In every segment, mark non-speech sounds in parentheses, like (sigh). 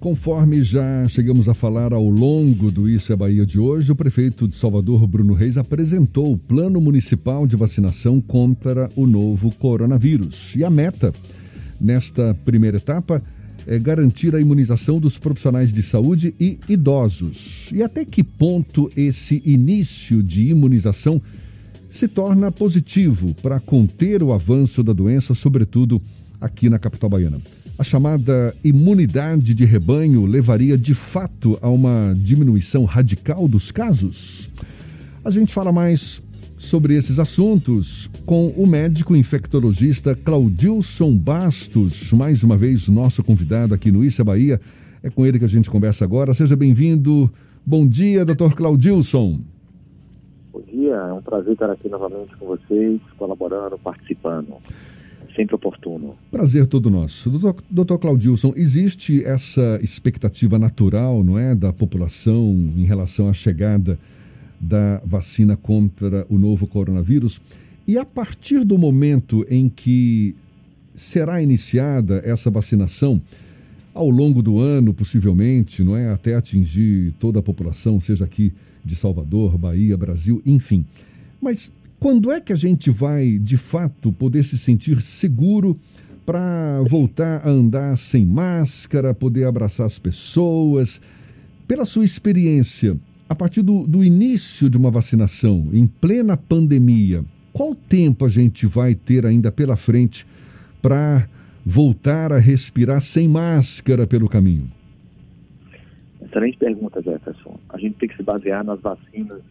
Conforme já chegamos a falar ao longo do Isso é Bahia de hoje, o prefeito de Salvador, Bruno Reis, apresentou o plano municipal de vacinação contra o novo coronavírus. E a meta, nesta primeira etapa, é garantir a imunização dos profissionais de saúde e idosos. E até que ponto esse início de imunização se torna positivo para conter o avanço da doença, sobretudo aqui na capital baiana? A chamada imunidade de rebanho levaria de fato a uma diminuição radical dos casos? A gente fala mais sobre esses assuntos com o médico infectologista Claudilson Bastos, mais uma vez nosso convidado aqui no Issa Bahia. É com ele que a gente conversa agora. Seja bem-vindo. Bom dia, doutor Claudilson. Bom dia, é um prazer estar aqui novamente com vocês, colaborando, participando. Sempre oportuno. Prazer todo nosso. Doutor, doutor Claudilson, existe essa expectativa natural, não é, da população em relação à chegada da vacina contra o novo coronavírus. E a partir do momento em que será iniciada essa vacinação, ao longo do ano, possivelmente, não é? Até atingir toda a população, seja aqui de Salvador, Bahia, Brasil, enfim. Mas quando é que a gente vai, de fato, poder se sentir seguro para voltar a andar sem máscara, poder abraçar as pessoas? Pela sua experiência, a partir do, do início de uma vacinação, em plena pandemia, qual tempo a gente vai ter ainda pela frente para voltar a respirar sem máscara pelo caminho? Excelente pergunta, Jefferson. A gente tem que se basear nas vacinas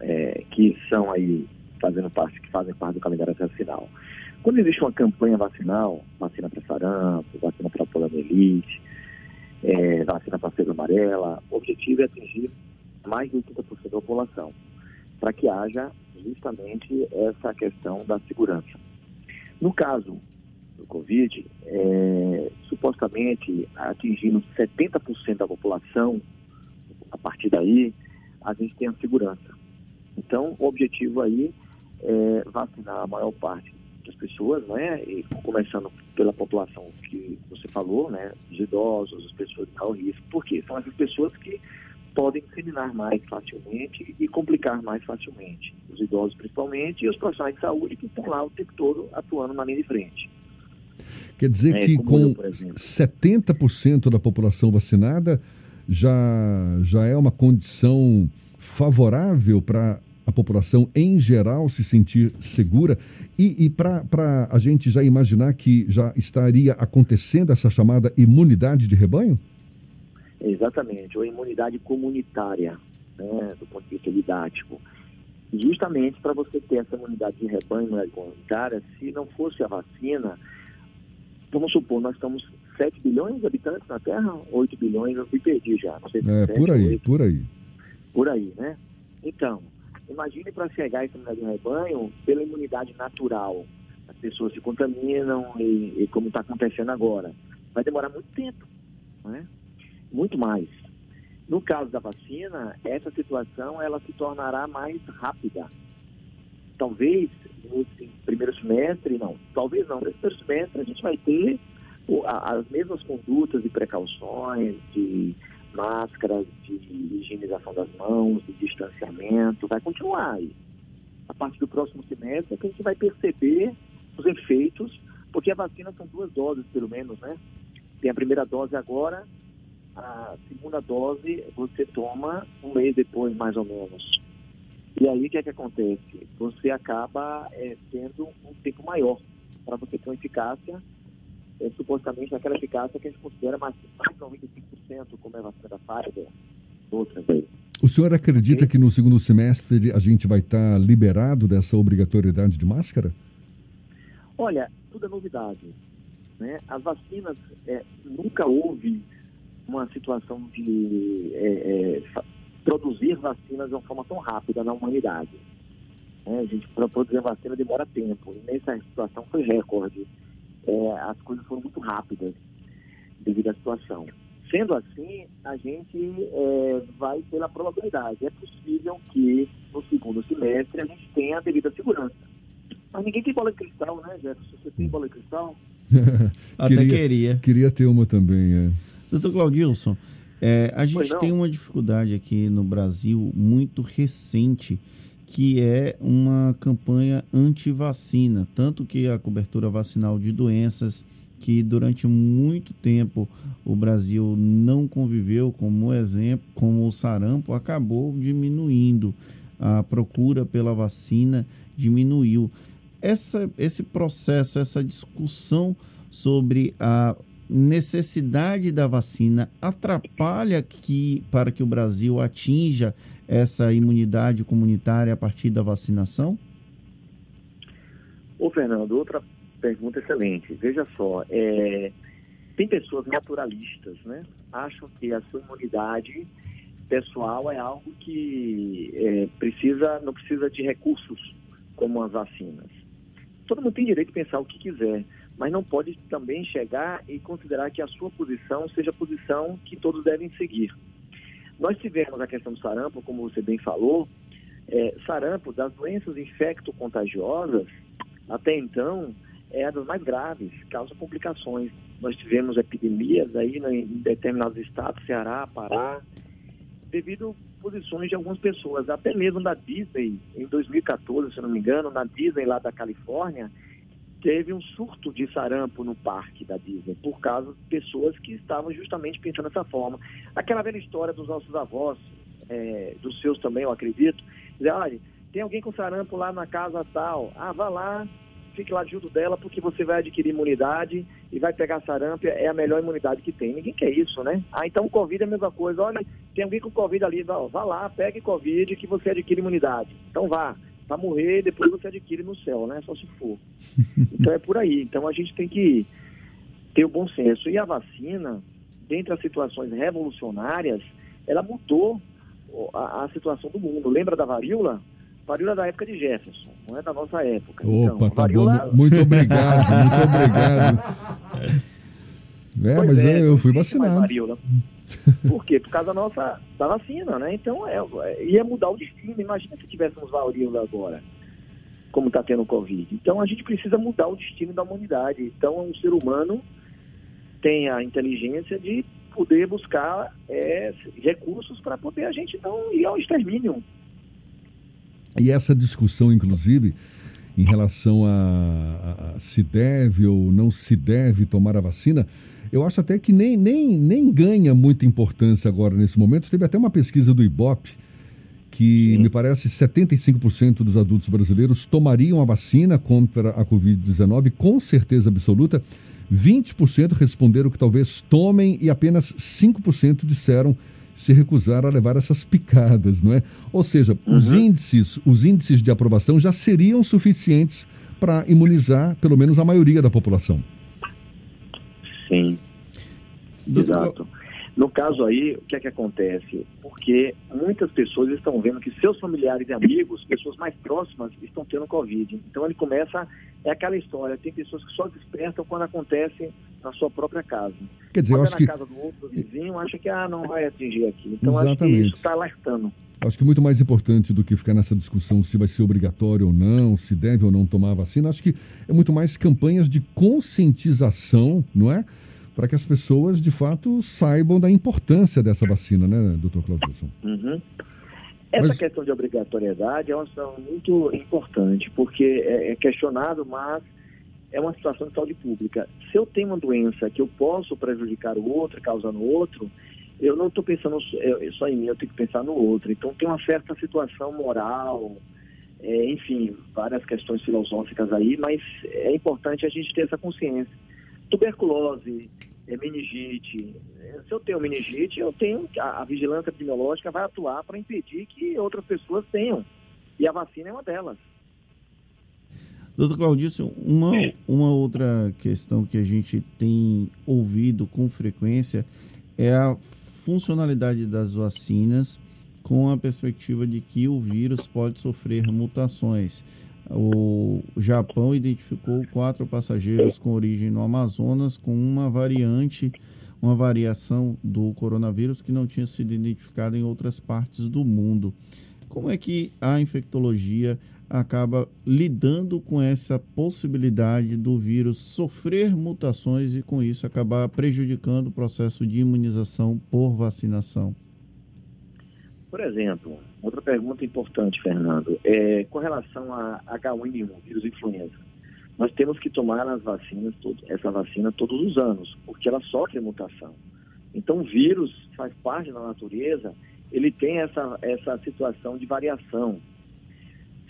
é, que são aí fazendo parte, que fazem parte do calendário vacinal. Quando existe uma campanha vacinal, vacina para sarampo, vacina para poliomielite, é, vacina para febre amarela. O objetivo é atingir mais de 80% da população, para que haja justamente essa questão da segurança. No caso do Covid, é, supostamente atingindo 70% da população, a partir daí, a gente tem a segurança. Então, o objetivo aí é vacinar a maior parte das pessoas, né? E começando pela população que você falou, né? Os idosos, as pessoas de maior risco. Por quê? São essas pessoas que podem disseminar mais facilmente e complicar mais facilmente. Os idosos principalmente e os profissionais de saúde que estão lá o tempo todo atuando na linha de frente. Quer dizer é, que com eu, 70% da população vacinada já, já é uma condição favorável para a população em geral se sentir segura e, e para a gente já imaginar que já estaria acontecendo essa chamada imunidade de rebanho? Exatamente, ou imunidade comunitária, né, do ponto de vista didático. Justamente para você ter essa imunidade de rebanho, imunidade comunitária, se não fosse a vacina, vamos supor, nós estamos 7 bilhões de habitantes na Terra, 8 bilhões, eu me perdi já. Não sei se é, 7, por aí, 8, por aí. Por aí, né? Então, Imagine para chegar a essa imunidade de rebanho pela imunidade natural. As pessoas se contaminam e, e como está acontecendo agora. Vai demorar muito tempo, né? muito mais. No caso da vacina, essa situação ela se tornará mais rápida. Talvez nesse primeiro semestre, não, talvez não, nesse primeiro semestre a gente vai ter as mesmas condutas e precauções de máscaras, de higienização das mãos, de distanciamento, vai continuar aí. A partir do próximo semestre é que a gente vai perceber os efeitos, porque a vacina são duas doses, pelo menos, né? Tem a primeira dose agora, a segunda dose você toma um mês depois, mais ou menos. E aí o que é que acontece? Você acaba é, tendo um tempo maior para você ter uma eficácia é, supostamente aquela eficácia que a gente considera mais, mais de 95%, como é a vacina da Pfizer, outras aí. O senhor acredita que no segundo semestre a gente vai estar liberado dessa obrigatoriedade de máscara? Olha, tudo é novidade. Né? As vacinas, é, nunca houve uma situação de é, é, produzir vacinas de uma forma tão rápida na humanidade. É, a gente, para produzir vacina demora tempo. E nessa situação foi recorde é, as coisas foram muito rápidas devido à situação. Sendo assim, a gente é, vai pela probabilidade. É possível que no segundo semestre a gente tenha a devida segurança. Mas ninguém tem bola de cristal, né, Jefferson? Você tem bola de cristal? (laughs) Até queria, queria. Queria ter uma também, é. Doutor Claudilson, é, a gente tem uma dificuldade aqui no Brasil muito recente, que é uma campanha anti-vacina, tanto que a cobertura vacinal de doenças que durante muito tempo o Brasil não conviveu, como exemplo, como o sarampo, acabou diminuindo. A procura pela vacina diminuiu. Essa, esse processo, essa discussão sobre a necessidade da vacina atrapalha que, para que o Brasil atinja essa imunidade comunitária a partir da vacinação? Ô, Fernando, outra pergunta excelente. Veja só, é, tem pessoas naturalistas, né? Acham que a sua imunidade pessoal é algo que é, precisa, não precisa de recursos como as vacinas. Todo mundo tem direito de pensar o que quiser, mas não pode também chegar e considerar que a sua posição seja a posição que todos devem seguir. Nós tivemos a questão do sarampo, como você bem falou, é, sarampo, das doenças infecto-contagiosas, até então, é das mais graves, causa complicações. Nós tivemos epidemias aí né, em determinados estados, Ceará, Pará, devido a posições de algumas pessoas, até mesmo da Disney, em 2014, se não me engano, na Disney lá da Califórnia, teve um surto de sarampo no parque da Disney, por causa de pessoas que estavam justamente pensando dessa forma. Aquela velha história dos nossos avós, é, dos seus também, eu acredito, dizer, olha, tem alguém com sarampo lá na casa tal, ah, vá lá, fique lá junto dela porque você vai adquirir imunidade e vai pegar sarampo, é a melhor imunidade que tem. Ninguém quer isso, né? Ah, então Covid é a mesma coisa. Olha, tem alguém com Covid ali, vá, vá lá, pegue Covid que você adquire imunidade. Então vá, para morrer, depois você adquire no céu, né? Só se for. (laughs) Então é por aí. Então a gente tem que ter o bom senso. E a vacina, dentre as situações revolucionárias, ela mudou a, a situação do mundo. Lembra da varíola? Varíola da época de Jefferson, não é da nossa época. Opa, então, tá varíola... bom. Muito obrigado, muito obrigado. (laughs) É, pois mas é, eu, eu fui vacinado. (laughs) Por quê? Por causa da nossa da vacina, né? Então é, é ia mudar o destino. Imagina se tivéssemos varíola agora, como está tendo o Covid. Então a gente precisa mudar o destino da humanidade. Então o ser humano tem a inteligência de poder buscar é, recursos para poder a gente não ir ao extermínio. E essa discussão, inclusive, em relação a, a, a, se deve ou não se deve tomar a vacina, eu acho até que nem, nem, nem ganha muita importância agora nesse momento. Teve até uma pesquisa do IBOP que Sim. me parece 75% dos adultos brasileiros tomariam a vacina contra a Covid-19 com certeza absoluta. 20% responderam que talvez tomem e apenas 5% disseram se recusar a levar essas picadas, não é? Ou seja, uhum. os índices, os índices de aprovação já seriam suficientes para imunizar pelo menos a maioria da população. Sim. Exato. No caso aí, o que é que acontece? Porque muitas pessoas estão vendo que seus familiares e amigos, pessoas mais próximas, estão tendo Covid. Então ele começa, é aquela história, tem pessoas que só despertam quando acontece na sua própria casa. Quer dizer, quando eu acho na que... casa do outro vizinho, acha que ah, não vai atingir aqui. Então Exatamente. acho que isso está alertando. Acho que muito mais importante do que ficar nessa discussão se vai ser obrigatório ou não, se deve ou não tomar a vacina, acho que é muito mais campanhas de conscientização, não é? para que as pessoas, de fato, saibam da importância dessa vacina, né, doutor Claudilson? Uhum. Essa mas... questão de obrigatoriedade é uma situação muito importante, porque é questionado, mas é uma situação de saúde pública. Se eu tenho uma doença que eu posso prejudicar o outro, causando outro, eu não estou pensando só em mim, eu tenho que pensar no outro. Então tem uma certa situação moral, é, enfim, várias questões filosóficas aí, mas é importante a gente ter essa consciência tuberculose, é, meningite. Se eu tenho meningite, eu tenho a, a vigilância epidemiológica vai atuar para impedir que outras pessoas tenham. E a vacina é uma delas. Doutor Claudício, uma, uma outra questão que a gente tem ouvido com frequência é a funcionalidade das vacinas com a perspectiva de que o vírus pode sofrer mutações. O Japão identificou quatro passageiros com origem no Amazonas com uma variante, uma variação do coronavírus que não tinha sido identificada em outras partes do mundo. Como é que a infectologia acaba lidando com essa possibilidade do vírus sofrer mutações e, com isso, acabar prejudicando o processo de imunização por vacinação? Por exemplo, outra pergunta importante, Fernando, é com relação a H1N1, vírus influenza. Nós temos que tomar as vacinas, essa vacina todos os anos, porque ela sofre mutação. Então, o vírus faz parte da natureza, ele tem essa, essa situação de variação.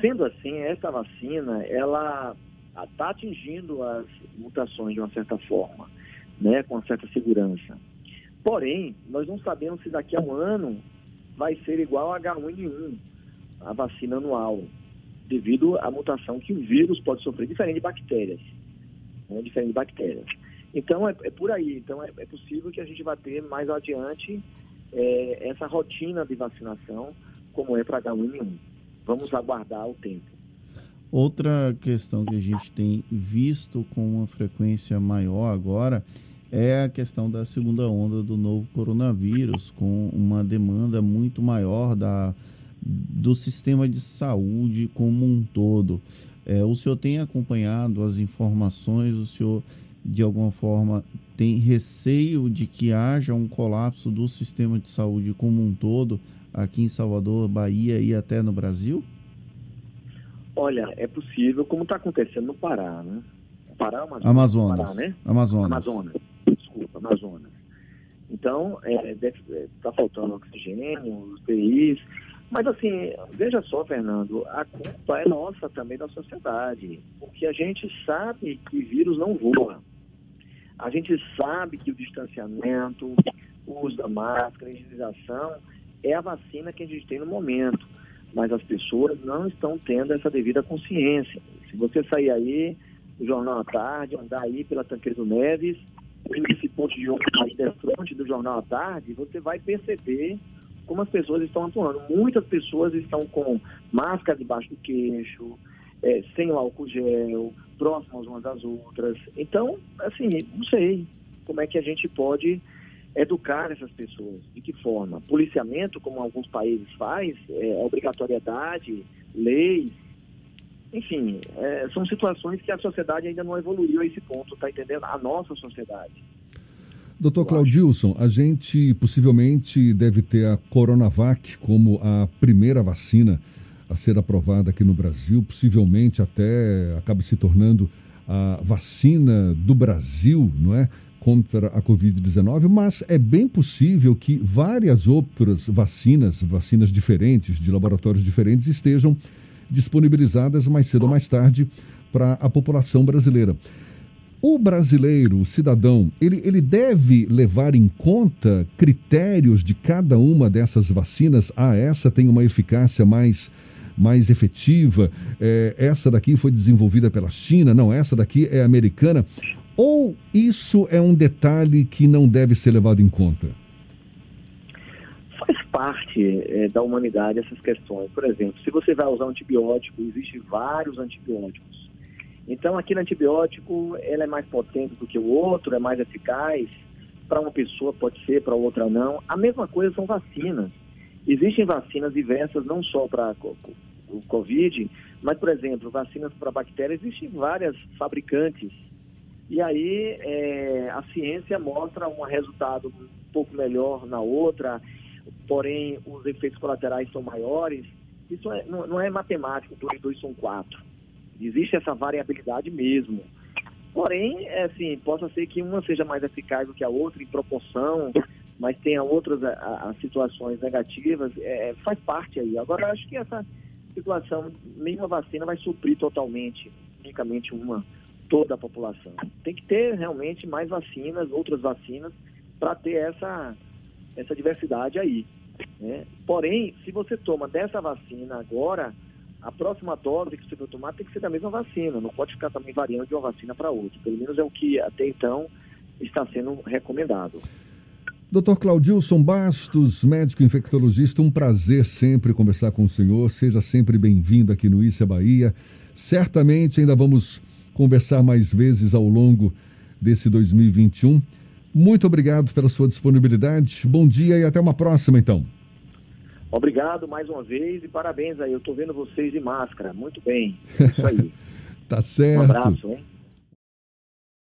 Sendo assim, essa vacina, ela está atingindo as mutações de uma certa forma, né, com uma certa segurança. Porém, nós não sabemos se daqui a um ano vai ser igual a H1N1, a vacina anual, devido à mutação que o vírus pode sofrer, diferente de bactérias. Né, diferente de bactérias. Então, é, é por aí. Então, é, é, possível que a gente vá ter mais adiante é, essa rotina de vacinação, como é para H1N1 vamos aguardar o tempo. Outra questão que a gente tem visto com uma frequência maior agora é a questão da segunda onda do novo coronavírus, com uma demanda muito maior da, do sistema de saúde como um todo. É, o senhor tem acompanhado as informações, o senhor de alguma forma tem receio de que haja um colapso do sistema de saúde como um todo aqui em Salvador, Bahia e até no Brasil? Olha, é possível, como está acontecendo no Pará, né? Pará, Amazonas. Amazonas. Pará, né? Amazonas. Amazonas. Desculpa, Amazonas. Então, está é, é tá faltando oxigênio, UTIs. Mas, assim, veja só, Fernando, a culpa é nossa também da sociedade. Porque a gente sabe que vírus não voa. A gente sabe que o distanciamento, o uso da máscara, a higienização é a vacina que a gente tem no momento, mas as pessoas não estão tendo essa devida consciência. Se você sair aí no Jornal à Tarde, andar aí pela Tanqueiro Neves, esse ponto de ônibus frente do Jornal à Tarde, você vai perceber como as pessoas estão atuando. Muitas pessoas estão com máscara debaixo do queixo, é, sem o álcool gel, próximas umas das outras. Então, assim, não sei como é que a gente pode educar essas pessoas. De que forma? Policiamento, como alguns países faz, é, obrigatoriedade, leis, enfim, é, são situações que a sociedade ainda não evoluiu a esse ponto, está entendendo? A nossa sociedade. Doutor Claudilson, a gente possivelmente deve ter a Coronavac como a primeira vacina a ser aprovada aqui no Brasil, possivelmente até acabe se tornando a vacina do Brasil, não é? Contra a Covid-19, mas é bem possível que várias outras vacinas, vacinas diferentes, de laboratórios diferentes, estejam disponibilizadas mais cedo ou mais tarde para a população brasileira. O brasileiro, o cidadão, ele, ele deve levar em conta critérios de cada uma dessas vacinas. Ah, essa tem uma eficácia mais, mais efetiva, é, essa daqui foi desenvolvida pela China, não, essa daqui é americana. Ou isso é um detalhe que não deve ser levado em conta? Faz parte é, da humanidade essas questões. Por exemplo, se você vai usar um antibiótico, existem vários antibióticos. Então, aquele antibiótico, ele é mais potente do que o outro, é mais eficaz. Para uma pessoa pode ser, para outra não. A mesma coisa são vacinas. Existem vacinas diversas, não só para o Covid, mas, por exemplo, vacinas para bactérias, existem várias fabricantes e aí é, a ciência mostra um resultado um pouco melhor na outra, porém os efeitos colaterais são maiores. Isso é, não, não, é matemático, 2 2 são 4. Existe essa variabilidade mesmo. Porém, é assim, possa ser que uma seja mais eficaz do que a outra em proporção, mas tenha outras a, a, situações negativas, é, faz parte aí. Agora, acho que essa situação, nenhuma vacina vai suprir totalmente, unicamente uma toda a população. Tem que ter realmente mais vacinas, outras vacinas, para ter essa, essa diversidade aí. Né? Porém, se você toma dessa vacina agora, a próxima dose que você vai tomar tem que ser da mesma vacina, não pode ficar também variando de uma vacina para outra. Pelo menos é o que até então está sendo recomendado. Doutor Claudilson Bastos, médico infectologista, um prazer sempre conversar com o senhor. Seja sempre bem-vindo aqui no Issa Bahia. Certamente ainda vamos conversar mais vezes ao longo desse 2021. Muito obrigado pela sua disponibilidade. Bom dia e até uma próxima, então. Obrigado mais uma vez e parabéns aí. Eu estou vendo vocês de máscara. Muito bem. É (laughs) isso aí. tá certo. Um abraço, hein?